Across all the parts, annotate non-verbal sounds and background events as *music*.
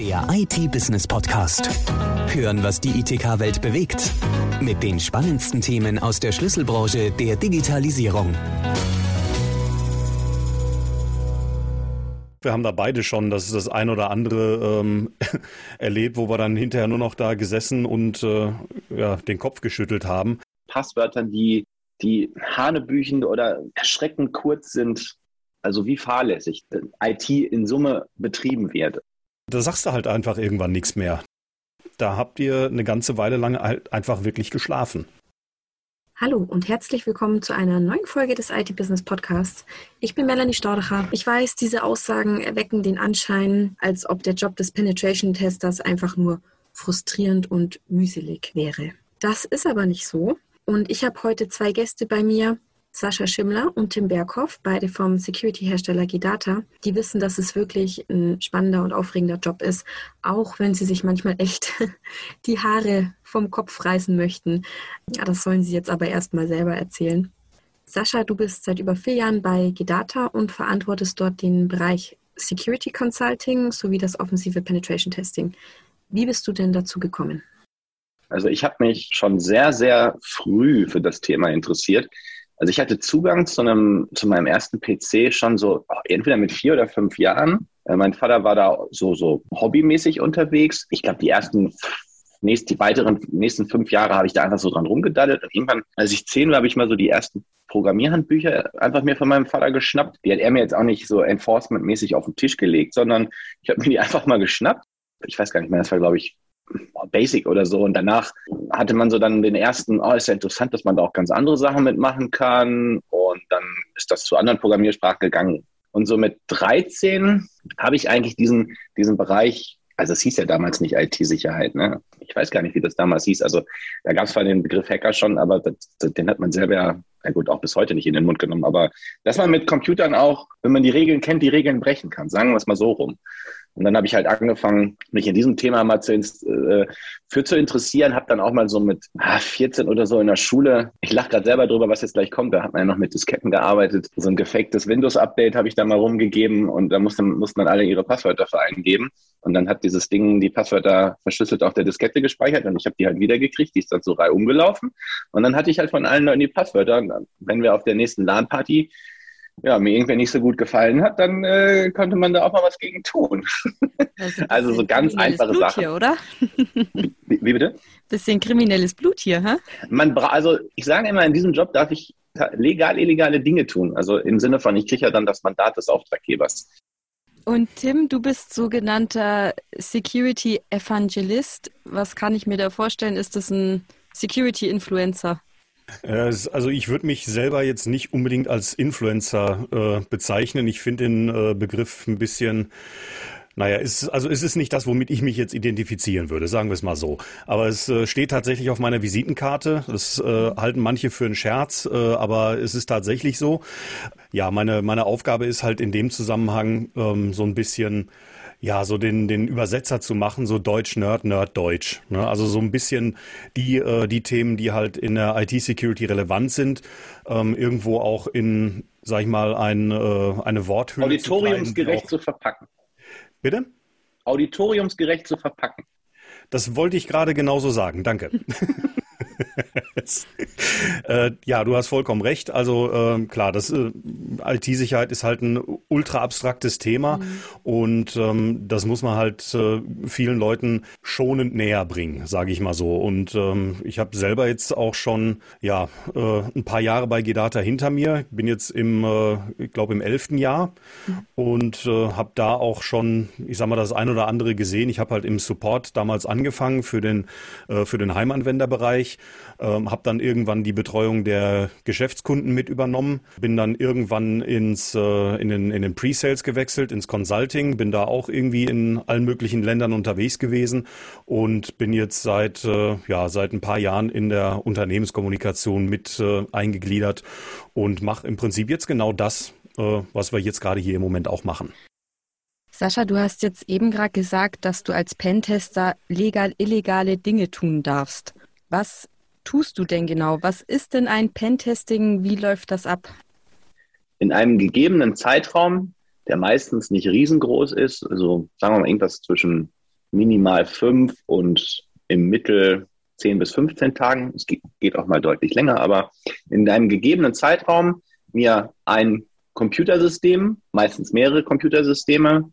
Der IT-Business-Podcast. Hören, was die ITK-Welt bewegt. Mit den spannendsten Themen aus der Schlüsselbranche der Digitalisierung. Wir haben da beide schon das, das ein oder andere ähm, *laughs* erlebt, wo wir dann hinterher nur noch da gesessen und äh, ja, den Kopf geschüttelt haben. Passwörtern, die, die hanebüchend oder erschreckend kurz sind, also wie fahrlässig IT in Summe betrieben wird. Da sagst du halt einfach irgendwann nichts mehr. Da habt ihr eine ganze Weile lang halt einfach wirklich geschlafen. Hallo und herzlich willkommen zu einer neuen Folge des IT-Business Podcasts. Ich bin Melanie Stordacher. Ich weiß, diese Aussagen erwecken den Anschein, als ob der Job des Penetration Testers einfach nur frustrierend und mühselig wäre. Das ist aber nicht so. Und ich habe heute zwei Gäste bei mir, Sascha Schimmler und Tim Berghoff, beide vom Security-Hersteller Gidata, die wissen, dass es wirklich ein spannender und aufregender Job ist, auch wenn sie sich manchmal echt *laughs* die Haare vom Kopf reißen möchten. Ja, das sollen sie jetzt aber erstmal selber erzählen. Sascha, du bist seit über vier Jahren bei Gidata und verantwortest dort den Bereich Security Consulting sowie das offensive Penetration Testing. Wie bist du denn dazu gekommen? Also ich habe mich schon sehr, sehr früh für das Thema interessiert. Also ich hatte Zugang zu einem, zu meinem ersten PC schon so oh, entweder mit vier oder fünf Jahren. Äh, mein Vater war da so, so hobbymäßig unterwegs. Ich glaube, die ersten nächst, die weiteren nächsten fünf Jahre habe ich da einfach so dran rumgedaddelt. Und irgendwann, als ich zehn war, habe ich mal so die ersten Programmierhandbücher einfach mir von meinem Vater geschnappt. Die hat er mir jetzt auch nicht so enforcement-mäßig auf den Tisch gelegt, sondern ich habe mir die *laughs* einfach mal geschnappt. Ich weiß gar nicht mehr, das war, glaube ich, Basic oder so. Und danach hatte man so dann den ersten, oh, ist ja interessant, dass man da auch ganz andere Sachen mitmachen kann. Und dann ist das zu anderen Programmiersprachen gegangen. Und so mit 13 habe ich eigentlich diesen, diesen Bereich, also es hieß ja damals nicht IT-Sicherheit, ne? Ich weiß gar nicht, wie das damals hieß. Also da gab es zwar den Begriff Hacker schon, aber das, den hat man selber ja, gut, auch bis heute nicht in den Mund genommen. Aber dass man mit Computern auch, wenn man die Regeln kennt, die Regeln brechen kann, sagen wir es mal so rum. Und dann habe ich halt angefangen, mich in diesem Thema mal zu, äh, für zu interessieren. Habe dann auch mal so mit ah, 14 oder so in der Schule, ich lache gerade selber drüber, was jetzt gleich kommt, da hat man ja noch mit Disketten gearbeitet. So ein gefaktes Windows-Update habe ich da mal rumgegeben und da mussten, mussten dann alle ihre Passwörter für eingeben. Und dann hat dieses Ding die Passwörter verschlüsselt auf der Diskette gespeichert und ich habe die halt wiedergekriegt. Die ist dann so rei umgelaufen. Und dann hatte ich halt von allen Leuten die Passwörter. Wenn wir auf der nächsten LAN-Party ja, mir irgendwer nicht so gut gefallen hat, dann äh, könnte man da auch mal was gegen tun. *laughs* Also so ganz einfache Blut Sachen. Hier, oder? Wie, wie, bitte? *laughs* Bisschen kriminelles Blut hier, hä? Man also ich sage immer, in diesem Job darf ich legal illegale Dinge tun. Also im Sinne von, ich kriege ja dann das Mandat des Auftraggebers. Und Tim, du bist sogenannter Security Evangelist. Was kann ich mir da vorstellen? Ist das ein Security Influencer? Äh, also ich würde mich selber jetzt nicht unbedingt als Influencer äh, bezeichnen. Ich finde den äh, Begriff ein bisschen naja, ist, also es ist nicht das, womit ich mich jetzt identifizieren würde, sagen wir es mal so. Aber es äh, steht tatsächlich auf meiner Visitenkarte. Das äh, halten manche für einen Scherz, äh, aber es ist tatsächlich so. Ja, meine, meine Aufgabe ist halt in dem Zusammenhang ähm, so ein bisschen ja, so den, den Übersetzer zu machen, so Deutsch, Nerd, Nerd, Deutsch. Ne? Also so ein bisschen die, äh, die Themen, die halt in der IT-Security relevant sind, ähm, irgendwo auch in, sag ich mal, ein, äh, eine Worthülle Auditoriumsgerecht zu, zu verpacken. Bitte? Auditoriumsgerecht zu verpacken. Das wollte ich gerade genauso sagen. Danke. *laughs* *laughs* äh, ja, du hast vollkommen recht. Also äh, klar, das äh, IT-Sicherheit ist halt ein ultra abstraktes Thema mhm. und ähm, das muss man halt äh, vielen Leuten schonend näher bringen, sage ich mal so. Und ähm, ich habe selber jetzt auch schon ja äh, ein paar Jahre bei Gedata hinter mir. Bin jetzt im, äh, ich glaube im elften Jahr mhm. und habe da auch schon, ich sag mal, das ein oder andere gesehen. Ich habe halt im Support damals angefangen für den für den Heimanwenderbereich ähm, habe dann irgendwann die Betreuung der Geschäftskunden mit übernommen, bin dann irgendwann ins, äh, in den, in den Pre-Sales gewechselt, ins Consulting, bin da auch irgendwie in allen möglichen Ländern unterwegs gewesen und bin jetzt seit, äh, ja, seit ein paar Jahren in der Unternehmenskommunikation mit äh, eingegliedert und mache im Prinzip jetzt genau das, äh, was wir jetzt gerade hier im Moment auch machen. Sascha, du hast jetzt eben gerade gesagt, dass du als Pentester legal illegale Dinge tun darfst. Was tust du denn genau? Was ist denn ein Pentesting? Wie läuft das ab? In einem gegebenen Zeitraum, der meistens nicht riesengroß ist, also sagen wir mal irgendwas zwischen minimal fünf und im Mittel 10 bis 15 Tagen, es geht auch mal deutlich länger, aber in einem gegebenen Zeitraum mir ein Computersystem, meistens mehrere Computersysteme,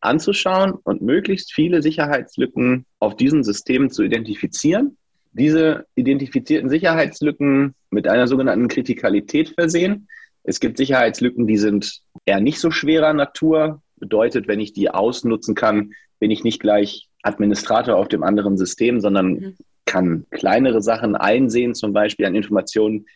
anzuschauen und möglichst viele Sicherheitslücken auf diesen Systemen zu identifizieren. Diese identifizierten Sicherheitslücken mit einer sogenannten Kritikalität versehen. Es gibt Sicherheitslücken, die sind eher nicht so schwerer Natur. Bedeutet, wenn ich die ausnutzen kann, bin ich nicht gleich Administrator auf dem anderen System, sondern mhm kann kleinere Sachen einsehen, zum Beispiel an Informationen,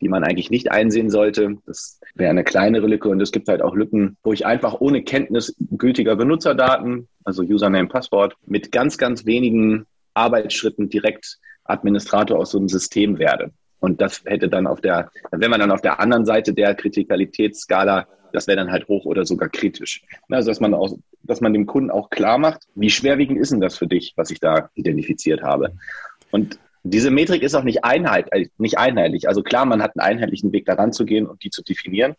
die man eigentlich nicht einsehen sollte. Das wäre eine kleinere Lücke und es gibt halt auch Lücken, wo ich einfach ohne Kenntnis gültiger Benutzerdaten, also Username, Passwort, mit ganz, ganz wenigen Arbeitsschritten direkt Administrator aus so einem System werde. Und das hätte dann auf der, wenn man dann auf der anderen Seite der Kritikalitätsskala, das wäre dann halt hoch oder sogar kritisch. Also dass man auch, dass man dem Kunden auch klar macht, wie schwerwiegend ist denn das für dich, was ich da identifiziert habe. Und diese Metrik ist auch nicht, einheit, äh, nicht einheitlich. Also klar, man hat einen einheitlichen Weg daran zu gehen und die zu definieren.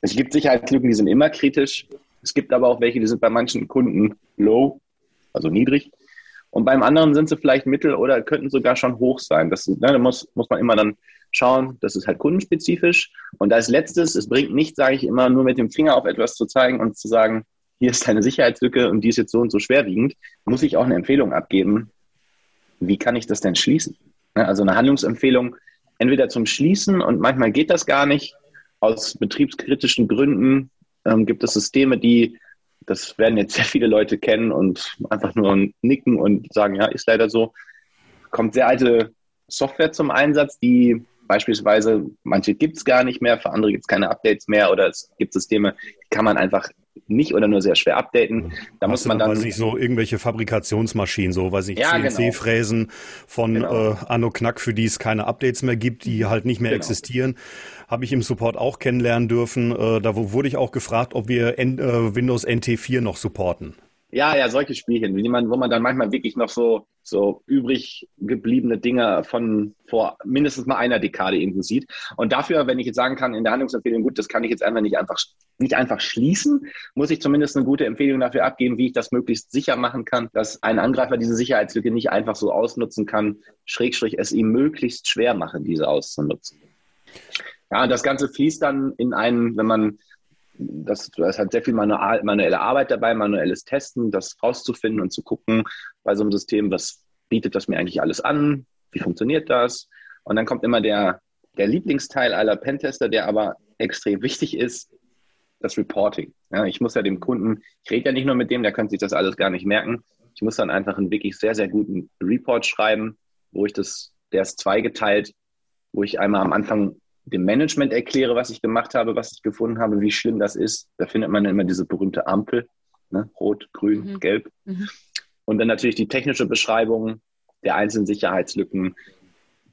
Es gibt Sicherheitslücken, die sind immer kritisch. Es gibt aber auch welche, die sind bei manchen Kunden low, also niedrig. Und beim anderen sind sie vielleicht mittel oder könnten sogar schon hoch sein. Das, ne, da muss, muss man immer dann schauen, das ist halt kundenspezifisch. Und als letztes, es bringt nicht, sage ich immer, nur mit dem Finger auf etwas zu zeigen und zu sagen, hier ist eine Sicherheitslücke und die ist jetzt so und so schwerwiegend, muss ich auch eine Empfehlung abgeben, wie kann ich das denn schließen? Also eine Handlungsempfehlung entweder zum Schließen und manchmal geht das gar nicht. Aus betriebskritischen Gründen ähm, gibt es Systeme, die, das werden jetzt sehr viele Leute kennen und einfach nur nicken und sagen, ja, ist leider so. Kommt sehr alte Software zum Einsatz, die beispielsweise, manche gibt es gar nicht mehr, für andere gibt es keine Updates mehr oder es gibt Systeme, die kann man einfach nicht oder nur sehr schwer updaten. Da Hast muss man dann. Weiß nicht, so irgendwelche Fabrikationsmaschinen, so, weiß ich, ja, CNC-Fräsen genau. von genau. Äh, Anno Knack, für die es keine Updates mehr gibt, die halt nicht mehr genau. existieren. Habe ich im Support auch kennenlernen dürfen. Äh, da wurde ich auch gefragt, ob wir N äh, Windows NT4 noch supporten. Ja, ja, solche Spielchen, wie man, wo man dann manchmal wirklich noch so, so übrig gebliebene Dinge von vor mindestens mal einer Dekade irgendwo sieht. Und dafür, wenn ich jetzt sagen kann, in der Handlungsempfehlung, gut, das kann ich jetzt einfach nicht einfach, nicht einfach schließen, muss ich zumindest eine gute Empfehlung dafür abgeben, wie ich das möglichst sicher machen kann, dass ein Angreifer diese Sicherheitslücke nicht einfach so ausnutzen kann, schrägstrich es ihm möglichst schwer machen, diese auszunutzen. Ja, und das Ganze fließt dann in einen, wenn man das, das hat sehr viel manuelle Arbeit dabei, manuelles Testen, das rauszufinden und zu gucken bei so einem System, was bietet das mir eigentlich alles an, wie funktioniert das. Und dann kommt immer der, der Lieblingsteil aller Pentester, der aber extrem wichtig ist, das Reporting. Ja, ich muss ja dem Kunden, ich rede ja nicht nur mit dem, der könnte sich das alles gar nicht merken. Ich muss dann einfach einen wirklich sehr, sehr guten Report schreiben, wo ich das, der ist zweigeteilt, wo ich einmal am Anfang dem Management erkläre, was ich gemacht habe, was ich gefunden habe, wie schlimm das ist. Da findet man immer diese berühmte Ampel, ne? rot, grün, mhm. gelb. Mhm. Und dann natürlich die technische Beschreibung der einzelnen Sicherheitslücken,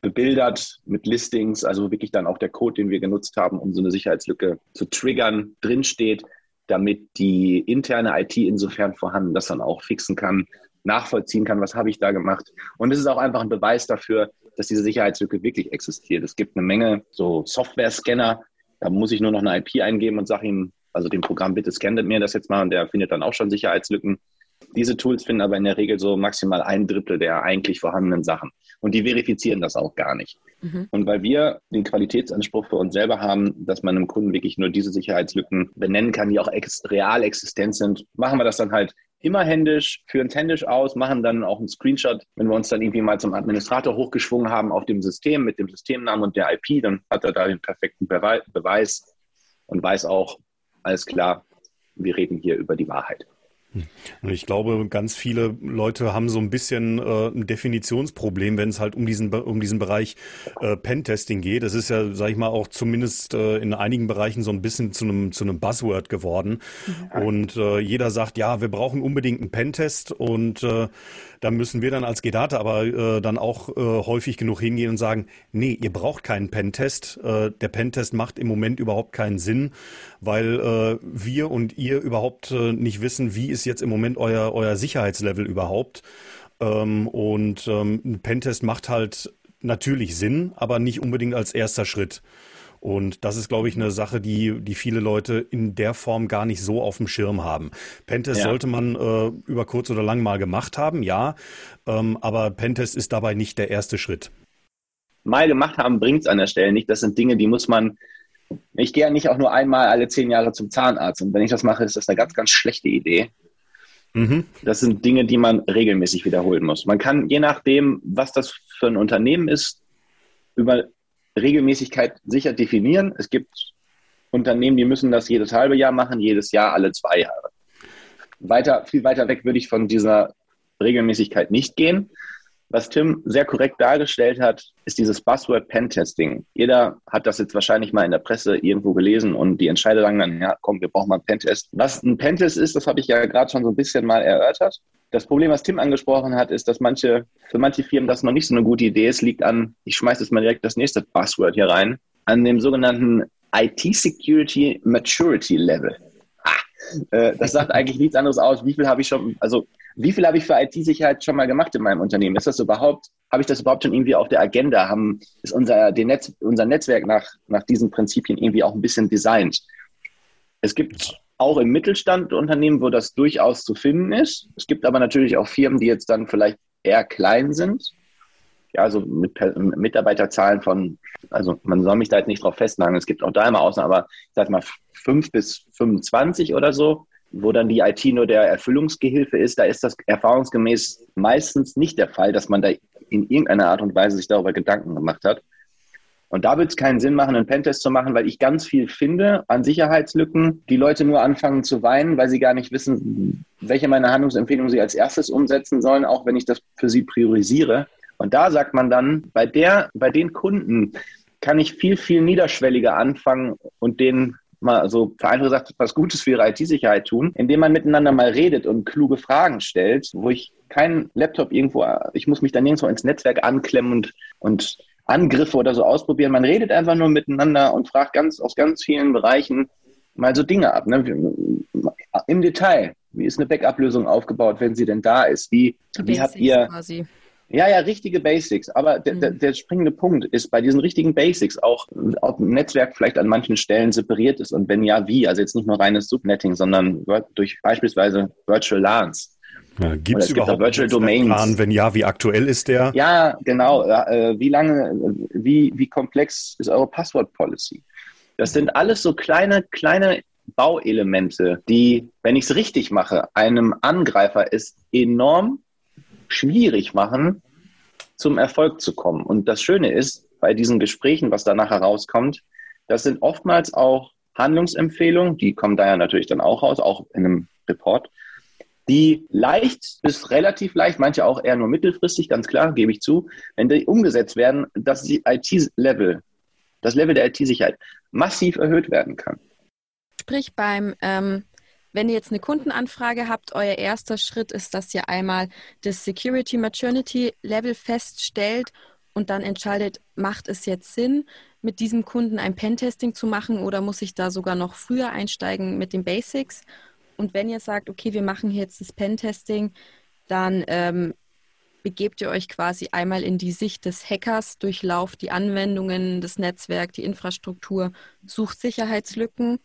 bebildert mit Listings, also wirklich dann auch der Code, den wir genutzt haben, um so eine Sicherheitslücke zu triggern, drinsteht, damit die interne IT insofern vorhanden das dann auch fixen kann, nachvollziehen kann, was habe ich da gemacht. Und es ist auch einfach ein Beweis dafür, dass diese Sicherheitslücke wirklich existiert. Es gibt eine Menge so Software-Scanner, da muss ich nur noch eine IP eingeben und sage ihm, also dem Programm bitte scannet mir das jetzt mal und der findet dann auch schon Sicherheitslücken. Diese Tools finden aber in der Regel so maximal ein Drittel der eigentlich vorhandenen Sachen. Und die verifizieren das auch gar nicht. Mhm. Und weil wir den Qualitätsanspruch für uns selber haben, dass man einem Kunden wirklich nur diese Sicherheitslücken benennen kann, die auch ex real existent sind, machen wir das dann halt immer händisch, führen es händisch aus, machen dann auch einen Screenshot. Wenn wir uns dann irgendwie mal zum Administrator hochgeschwungen haben auf dem System mit dem Systemnamen und der IP, dann hat er da den perfekten Beweis und weiß auch, alles klar, wir reden hier über die Wahrheit. Und ich glaube, ganz viele Leute haben so ein bisschen äh, ein Definitionsproblem, wenn es halt um diesen um diesen Bereich äh, Pentesting geht. Das ist ja, sag ich mal, auch zumindest äh, in einigen Bereichen so ein bisschen zu einem zu einem Buzzword geworden. Mhm. Und äh, jeder sagt, ja, wir brauchen unbedingt einen Pentest und äh, da müssen wir dann als Gedata aber äh, dann auch äh, häufig genug hingehen und sagen, nee, ihr braucht keinen Pentest. Äh, der Pentest macht im Moment überhaupt keinen Sinn, weil äh, wir und ihr überhaupt äh, nicht wissen, wie ist jetzt im Moment euer, euer Sicherheitslevel überhaupt. Ähm, und ähm, ein Pentest macht halt natürlich Sinn, aber nicht unbedingt als erster Schritt. Und das ist, glaube ich, eine Sache, die, die viele Leute in der Form gar nicht so auf dem Schirm haben. Pentest ja. sollte man äh, über kurz oder lang mal gemacht haben, ja. Ähm, aber Pentest ist dabei nicht der erste Schritt. Mal gemacht haben bringt es an der Stelle nicht. Das sind Dinge, die muss man ich gehe ja nicht auch nur einmal alle zehn Jahre zum Zahnarzt. Und wenn ich das mache, ist das eine ganz, ganz schlechte Idee. Mhm. Das sind Dinge, die man regelmäßig wiederholen muss. Man kann, je nachdem, was das für ein Unternehmen ist, über Regelmäßigkeit sicher definieren. Es gibt Unternehmen, die müssen das jedes halbe Jahr machen, jedes Jahr alle zwei Jahre. Weiter, viel weiter weg würde ich von dieser Regelmäßigkeit nicht gehen. Was Tim sehr korrekt dargestellt hat, ist dieses Buzzword Pentesting. Jeder hat das jetzt wahrscheinlich mal in der Presse irgendwo gelesen und die Entscheider sagen dann, ja, komm, wir brauchen mal einen Pentest. Was ein Pentest ist, das habe ich ja gerade schon so ein bisschen mal erörtert. Das Problem, was Tim angesprochen hat, ist, dass manche, für manche Firmen das noch nicht so eine gute Idee ist, liegt an, ich schmeiße jetzt mal direkt das nächste Buzzword hier rein, an dem sogenannten IT Security Maturity Level. Äh, das sagt eigentlich nichts anderes aus. Wie viel habe ich schon, also wie viel habe ich für IT-Sicherheit schon mal gemacht in meinem Unternehmen? Ist das überhaupt, habe ich das überhaupt schon irgendwie auf der Agenda? Haben, ist unser, Netz, unser Netzwerk nach, nach diesen Prinzipien irgendwie auch ein bisschen designt? Es gibt auch im Mittelstand Unternehmen, wo das durchaus zu finden ist. Es gibt aber natürlich auch Firmen, die jetzt dann vielleicht eher klein sind. Ja, also mit Mitarbeiterzahlen von, also man soll mich da jetzt nicht drauf festnageln. Es gibt auch da immer Ausnahmen, aber ich sag mal fünf bis 25 oder so wo dann die IT nur der Erfüllungsgehilfe ist, da ist das erfahrungsgemäß meistens nicht der Fall, dass man da in irgendeiner Art und Weise sich darüber Gedanken gemacht hat. Und da wird es keinen Sinn machen, einen Pentest zu machen, weil ich ganz viel finde an Sicherheitslücken, die Leute nur anfangen zu weinen, weil sie gar nicht wissen, welche meiner Handlungsempfehlungen sie als erstes umsetzen sollen, auch wenn ich das für sie priorisiere. Und da sagt man dann, bei der, bei den Kunden kann ich viel, viel niederschwelliger anfangen und denen mal so vereinfacht gesagt was Gutes für ihre IT-Sicherheit tun, indem man miteinander mal redet und kluge Fragen stellt, wo ich keinen Laptop irgendwo, ich muss mich dann nirgendwo ins Netzwerk anklemmen und, und Angriffe oder so ausprobieren. Man redet einfach nur miteinander und fragt ganz aus ganz vielen Bereichen mal so Dinge ab. Ne? Im Detail. Wie ist eine Backup-Lösung aufgebaut, wenn sie denn da ist? Wie, wie habt ihr quasi. Ja, ja, richtige Basics. Aber mhm. der, der, springende Punkt ist bei diesen richtigen Basics auch, ob ein Netzwerk vielleicht an manchen Stellen separiert ist und wenn ja, wie. Also jetzt nicht nur reines Subnetting, sondern durch beispielsweise Virtual LANs. Ja, Gibt es überhaupt Virtual Domains? Plan? Wenn ja, wie aktuell ist der? Ja, genau. Äh, wie lange, wie, wie komplex ist eure Passwort-Policy? Das sind alles so kleine, kleine Bauelemente, die, wenn ich es richtig mache, einem Angreifer es enorm schwierig machen, zum Erfolg zu kommen. Und das Schöne ist, bei diesen Gesprächen, was danach herauskommt, das sind oftmals auch Handlungsempfehlungen, die kommen da ja natürlich dann auch raus, auch in einem Report, die leicht bis relativ leicht, manche auch eher nur mittelfristig, ganz klar, gebe ich zu, wenn die umgesetzt werden, dass die IT-Level, das Level der IT-Sicherheit massiv erhöht werden kann. Sprich beim ähm, wenn ihr jetzt eine Kundenanfrage habt, euer erster Schritt ist, dass ihr einmal das Security Maturity Level feststellt und dann entscheidet, macht es jetzt Sinn, mit diesem Kunden ein Pentesting zu machen oder muss ich da sogar noch früher einsteigen mit den Basics? Und wenn ihr sagt, okay, wir machen jetzt das Pentesting, dann ähm, begebt ihr euch quasi einmal in die Sicht des Hackers, durchlauft die Anwendungen, das Netzwerk, die Infrastruktur, sucht Sicherheitslücken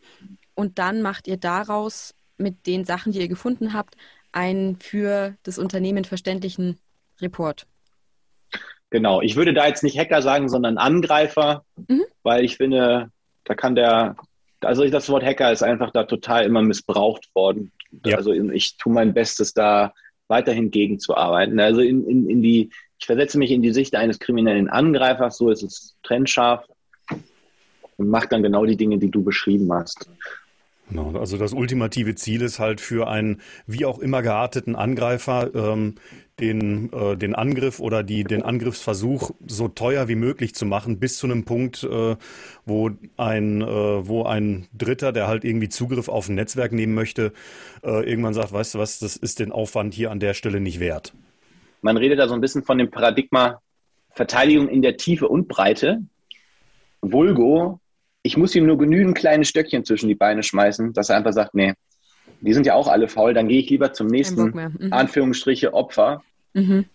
und dann macht ihr daraus mit den Sachen, die ihr gefunden habt, einen für das Unternehmen verständlichen Report. Genau, ich würde da jetzt nicht Hacker sagen, sondern Angreifer, mhm. weil ich finde, da kann der, also das Wort Hacker ist einfach da total immer missbraucht worden. Ja. Also ich tue mein Bestes, da weiterhin gegenzuarbeiten. Also in, in, in die, ich versetze mich in die Sicht eines kriminellen Angreifers, so ist es trennscharf und mache dann genau die Dinge, die du beschrieben hast. Genau, also das ultimative Ziel ist halt für einen wie auch immer gearteten Angreifer ähm, den, äh, den Angriff oder die, den Angriffsversuch so teuer wie möglich zu machen, bis zu einem Punkt, äh, wo, ein, äh, wo ein Dritter, der halt irgendwie Zugriff auf ein Netzwerk nehmen möchte, äh, irgendwann sagt, weißt du was, das ist den Aufwand hier an der Stelle nicht wert. Man redet da so ein bisschen von dem Paradigma Verteidigung in der Tiefe und Breite. Vulgo, ich muss ihm nur genügend kleine Stöckchen zwischen die Beine schmeißen, dass er einfach sagt, nee, die sind ja auch alle faul, dann gehe ich lieber zum nächsten, mhm. Anführungsstriche, Opfer mhm.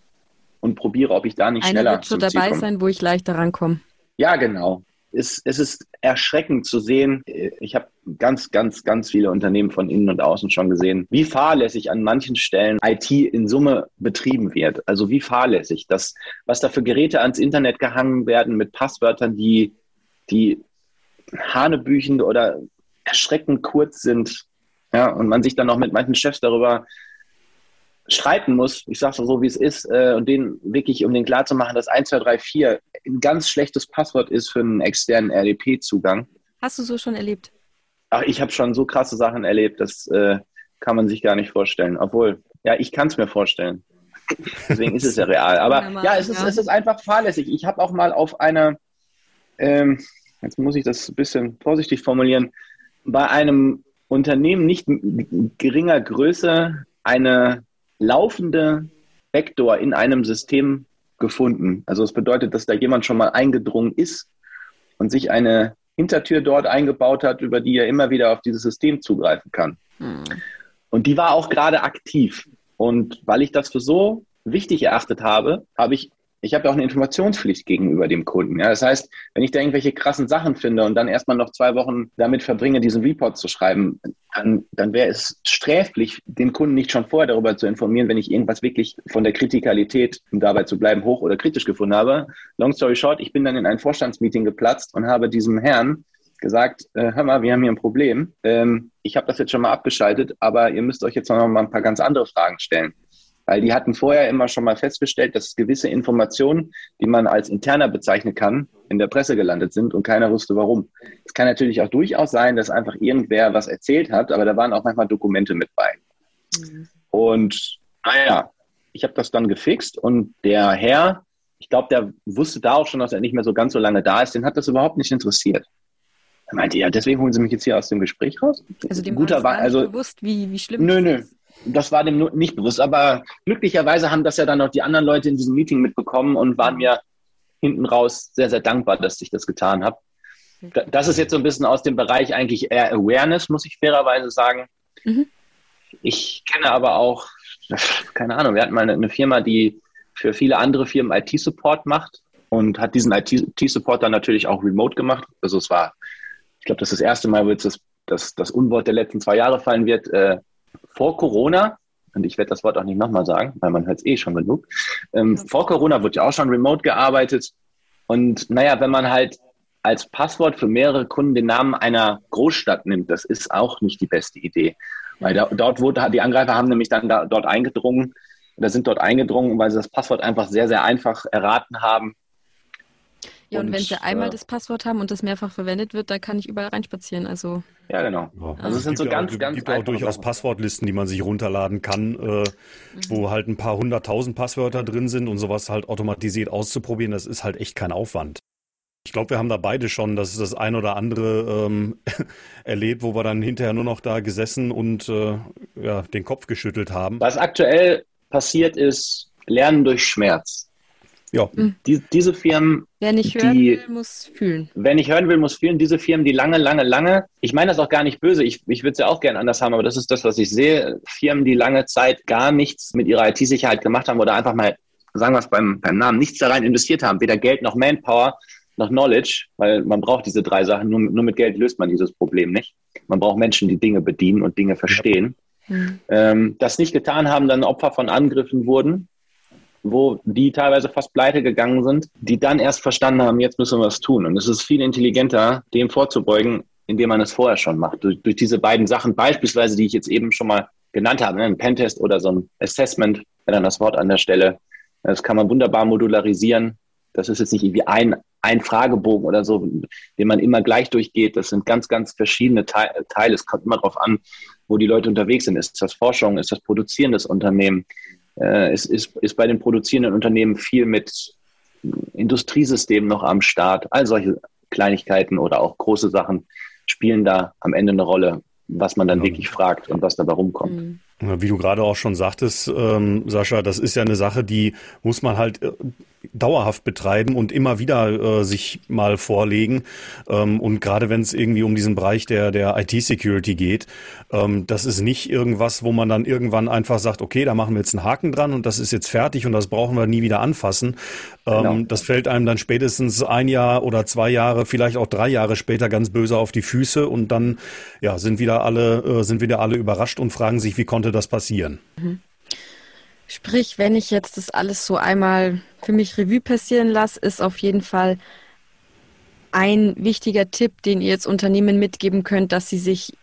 und probiere, ob ich da nicht Einer schneller wird schon dabei kommen. sein, wo ich leichter rankomme. Ja, genau. ist, es ist erschreckend zu sehen. Ich habe ganz, ganz, ganz viele Unternehmen von innen und außen schon gesehen, wie fahrlässig an manchen Stellen IT in Summe betrieben wird. Also wie fahrlässig, das, was da für Geräte ans Internet gehangen werden mit Passwörtern, die, die hanebüchend oder erschreckend kurz sind. Ja, und man sich dann auch mit manchen Chefs darüber schreiben muss, ich sage es so, wie es ist, äh, und denen wirklich, um den klarzumachen, dass 1, 2, 3, 4 ein ganz schlechtes Passwort ist für einen externen RDP-Zugang. Hast du so schon erlebt? Ach, ich habe schon so krasse Sachen erlebt, das äh, kann man sich gar nicht vorstellen. Obwohl, ja, ich kann es mir vorstellen. *laughs* Deswegen ist es ja real. Aber ja, es ist, es ist einfach fahrlässig. Ich habe auch mal auf einer, ähm, jetzt muss ich das ein bisschen vorsichtig formulieren, bei einem Unternehmen nicht geringer Größe eine laufende Backdoor in einem System gefunden. Also es das bedeutet, dass da jemand schon mal eingedrungen ist und sich eine Hintertür dort eingebaut hat, über die er immer wieder auf dieses System zugreifen kann. Hm. Und die war auch gerade aktiv. Und weil ich das für so wichtig erachtet habe, habe ich ich habe ja auch eine Informationspflicht gegenüber dem Kunden. Ja? Das heißt, wenn ich da irgendwelche krassen Sachen finde und dann erstmal noch zwei Wochen damit verbringe, diesen Report zu schreiben, dann, dann wäre es sträflich, den Kunden nicht schon vorher darüber zu informieren, wenn ich irgendwas wirklich von der Kritikalität, um dabei zu bleiben, hoch oder kritisch gefunden habe. Long story short, ich bin dann in ein Vorstandsmeeting geplatzt und habe diesem Herrn gesagt, äh, hör mal, wir haben hier ein Problem. Ähm, ich habe das jetzt schon mal abgeschaltet, aber ihr müsst euch jetzt noch mal ein paar ganz andere Fragen stellen. Weil die hatten vorher immer schon mal festgestellt, dass gewisse Informationen, die man als interner bezeichnen kann, in der Presse gelandet sind und keiner wusste warum. Es kann natürlich auch durchaus sein, dass einfach irgendwer was erzählt hat, aber da waren auch manchmal Dokumente mit bei. Mhm. Und naja, ich habe das dann gefixt und der Herr, ich glaube, der wusste da auch schon, dass er nicht mehr so ganz so lange da ist, den hat das überhaupt nicht interessiert. Er meinte, ja, deswegen holen Sie mich jetzt hier aus dem Gespräch raus. Also dem Guter war, also, bewusst, wie, wie schlimm nö, nö, das war dem nicht bewusst. Aber glücklicherweise haben das ja dann auch die anderen Leute in diesem Meeting mitbekommen und waren mir hinten raus sehr, sehr dankbar, dass ich das getan habe. Das ist jetzt so ein bisschen aus dem Bereich eigentlich eher Awareness, muss ich fairerweise sagen. Mhm. Ich kenne aber auch, *laughs* keine Ahnung, wir hatten mal eine, Firma, die für viele andere Firmen IT-Support macht und hat diesen IT-Support dann natürlich auch remote gemacht. Also es war, ich glaube, das ist das erste Mal, wo jetzt das, das, das Unwort der letzten zwei Jahre fallen wird, äh, vor Corona, und ich werde das Wort auch nicht nochmal sagen, weil man hört es eh schon genug, ähm, vor Corona wird ja auch schon remote gearbeitet. Und naja, wenn man halt als Passwort für mehrere Kunden den Namen einer Großstadt nimmt, das ist auch nicht die beste Idee. Weil da, dort wurde, die Angreifer haben nämlich dann da, dort eingedrungen oder sind dort eingedrungen, weil sie das Passwort einfach sehr, sehr einfach erraten haben ja, und, und wenn sie einmal äh, das Passwort haben und das mehrfach verwendet wird, dann kann ich überall reinspazieren. Also ja, genau. Ja. Also es sind so ganz, auch, ganz gibt auch durchaus Passwortlisten, die man sich runterladen kann, äh, mhm. wo halt ein paar hunderttausend Passwörter drin sind und sowas halt automatisiert auszuprobieren. Das ist halt echt kein Aufwand. Ich glaube, wir haben da beide schon das, das ein oder andere ähm, *laughs* erlebt, wo wir dann hinterher nur noch da gesessen und äh, ja, den Kopf geschüttelt haben. Was aktuell passiert ist, Lernen durch Schmerz. Ja. Mhm. Die, diese Firmen. Wer nicht hören die, will, muss fühlen. Wer nicht hören will, muss fühlen. Diese Firmen, die lange, lange, lange, ich meine das auch gar nicht böse, ich, ich würde es ja auch gerne anders haben, aber das ist das, was ich sehe. Firmen, die lange Zeit gar nichts mit ihrer IT-Sicherheit gemacht haben oder einfach mal, sagen wir es beim, beim Namen, nichts da rein investiert haben, weder Geld noch Manpower noch Knowledge, weil man braucht diese drei Sachen. Nur, nur mit Geld löst man dieses Problem nicht. Man braucht Menschen, die Dinge bedienen und Dinge verstehen. Ja. Mhm. Ähm, das nicht getan haben, dann Opfer von Angriffen wurden wo die teilweise fast pleite gegangen sind, die dann erst verstanden haben, jetzt müssen wir was tun. Und es ist viel intelligenter, dem vorzubeugen, indem man es vorher schon macht. Durch, durch diese beiden Sachen, beispielsweise, die ich jetzt eben schon mal genannt habe, ne, ein Pentest oder so ein Assessment, wenn dann das Wort an der Stelle. Das kann man wunderbar modularisieren. Das ist jetzt nicht irgendwie ein, ein Fragebogen oder so, den man immer gleich durchgeht. Das sind ganz, ganz verschiedene Teile. Es kommt immer darauf an, wo die Leute unterwegs sind. Ist das Forschung? Ist das produzierendes Unternehmen? Äh, ist, ist, ist bei den produzierenden Unternehmen viel mit Industriesystemen noch am Start. All solche Kleinigkeiten oder auch große Sachen spielen da am Ende eine Rolle, was man dann ja. wirklich fragt und was dabei rumkommt. Mhm. Wie du gerade auch schon sagtest, ähm, Sascha, das ist ja eine Sache, die muss man halt äh, dauerhaft betreiben und immer wieder äh, sich mal vorlegen. Ähm, und gerade wenn es irgendwie um diesen Bereich der, der IT-Security geht, ähm, das ist nicht irgendwas, wo man dann irgendwann einfach sagt, okay, da machen wir jetzt einen Haken dran und das ist jetzt fertig und das brauchen wir nie wieder anfassen. Ähm, genau. Das fällt einem dann spätestens ein Jahr oder zwei Jahre, vielleicht auch drei Jahre später ganz böse auf die Füße und dann ja, sind wieder alle, äh, sind wieder alle überrascht und fragen sich, wie konnte das passieren? Mhm. Sprich, wenn ich jetzt das alles so einmal für mich Revue passieren lasse, ist auf jeden Fall ein wichtiger Tipp, den ihr jetzt Unternehmen mitgeben könnt, dass sie sich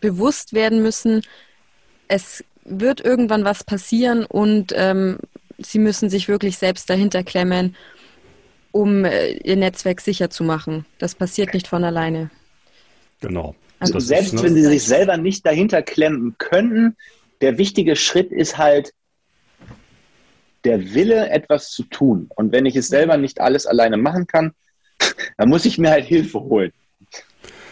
bewusst werden müssen, es wird irgendwann was passieren und ähm, sie müssen sich wirklich selbst dahinter klemmen, um äh, ihr Netzwerk sicher zu machen. Das passiert nicht von alleine. Genau. Also selbst ist, ne? wenn sie sich selber nicht dahinter klemmen könnten, der wichtige Schritt ist halt der Wille, etwas zu tun. Und wenn ich es selber nicht alles alleine machen kann, *laughs* dann muss ich mir halt Hilfe holen.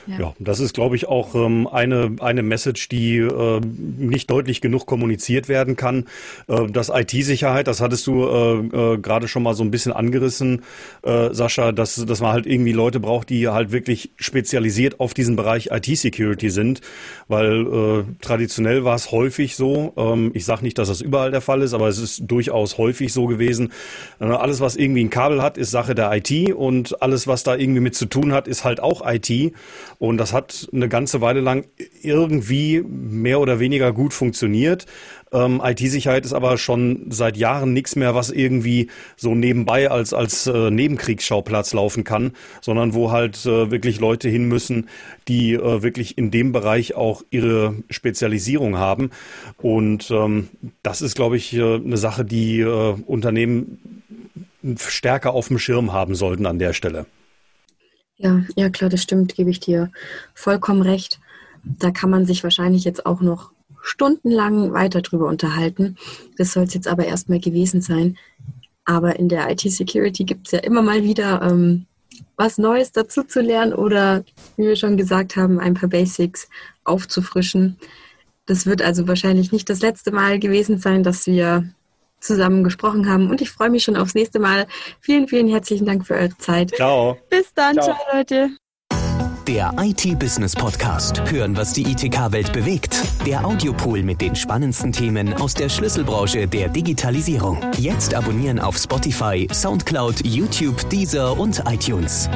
Ja. ja, das ist, glaube ich, auch ähm, eine, eine Message, die äh, nicht deutlich genug kommuniziert werden kann. Äh, das IT-Sicherheit, das hattest du äh, äh, gerade schon mal so ein bisschen angerissen, äh, Sascha, dass, dass man halt irgendwie Leute braucht, die halt wirklich spezialisiert auf diesen Bereich IT-Security sind, weil äh, traditionell war es häufig so, ähm, ich sage nicht, dass das überall der Fall ist, aber es ist durchaus häufig so gewesen, äh, alles, was irgendwie ein Kabel hat, ist Sache der IT und alles, was da irgendwie mit zu tun hat, ist halt auch IT. Und das hat eine ganze Weile lang irgendwie mehr oder weniger gut funktioniert. Ähm, IT-Sicherheit ist aber schon seit Jahren nichts mehr, was irgendwie so nebenbei als, als äh, Nebenkriegsschauplatz laufen kann, sondern wo halt äh, wirklich Leute hin müssen, die äh, wirklich in dem Bereich auch ihre Spezialisierung haben. Und ähm, das ist, glaube ich, äh, eine Sache, die äh, Unternehmen stärker auf dem Schirm haben sollten an der Stelle. Ja, ja klar, das stimmt, gebe ich dir vollkommen recht. Da kann man sich wahrscheinlich jetzt auch noch stundenlang weiter drüber unterhalten. Das soll es jetzt aber erstmal gewesen sein. Aber in der IT-Security gibt es ja immer mal wieder ähm, was Neues dazu zu lernen oder, wie wir schon gesagt haben, ein paar Basics aufzufrischen. Das wird also wahrscheinlich nicht das letzte Mal gewesen sein, dass wir zusammen gesprochen haben. Und ich freue mich schon aufs nächste Mal. Vielen, vielen herzlichen Dank für eure Zeit. Ciao. Bis dann. Ciao, ciao Leute. Der IT-Business Podcast. Hören, was die ITK-Welt bewegt. Der Audiopool mit den spannendsten Themen aus der Schlüsselbranche der Digitalisierung. Jetzt abonnieren auf Spotify, Soundcloud, YouTube, Deezer und iTunes.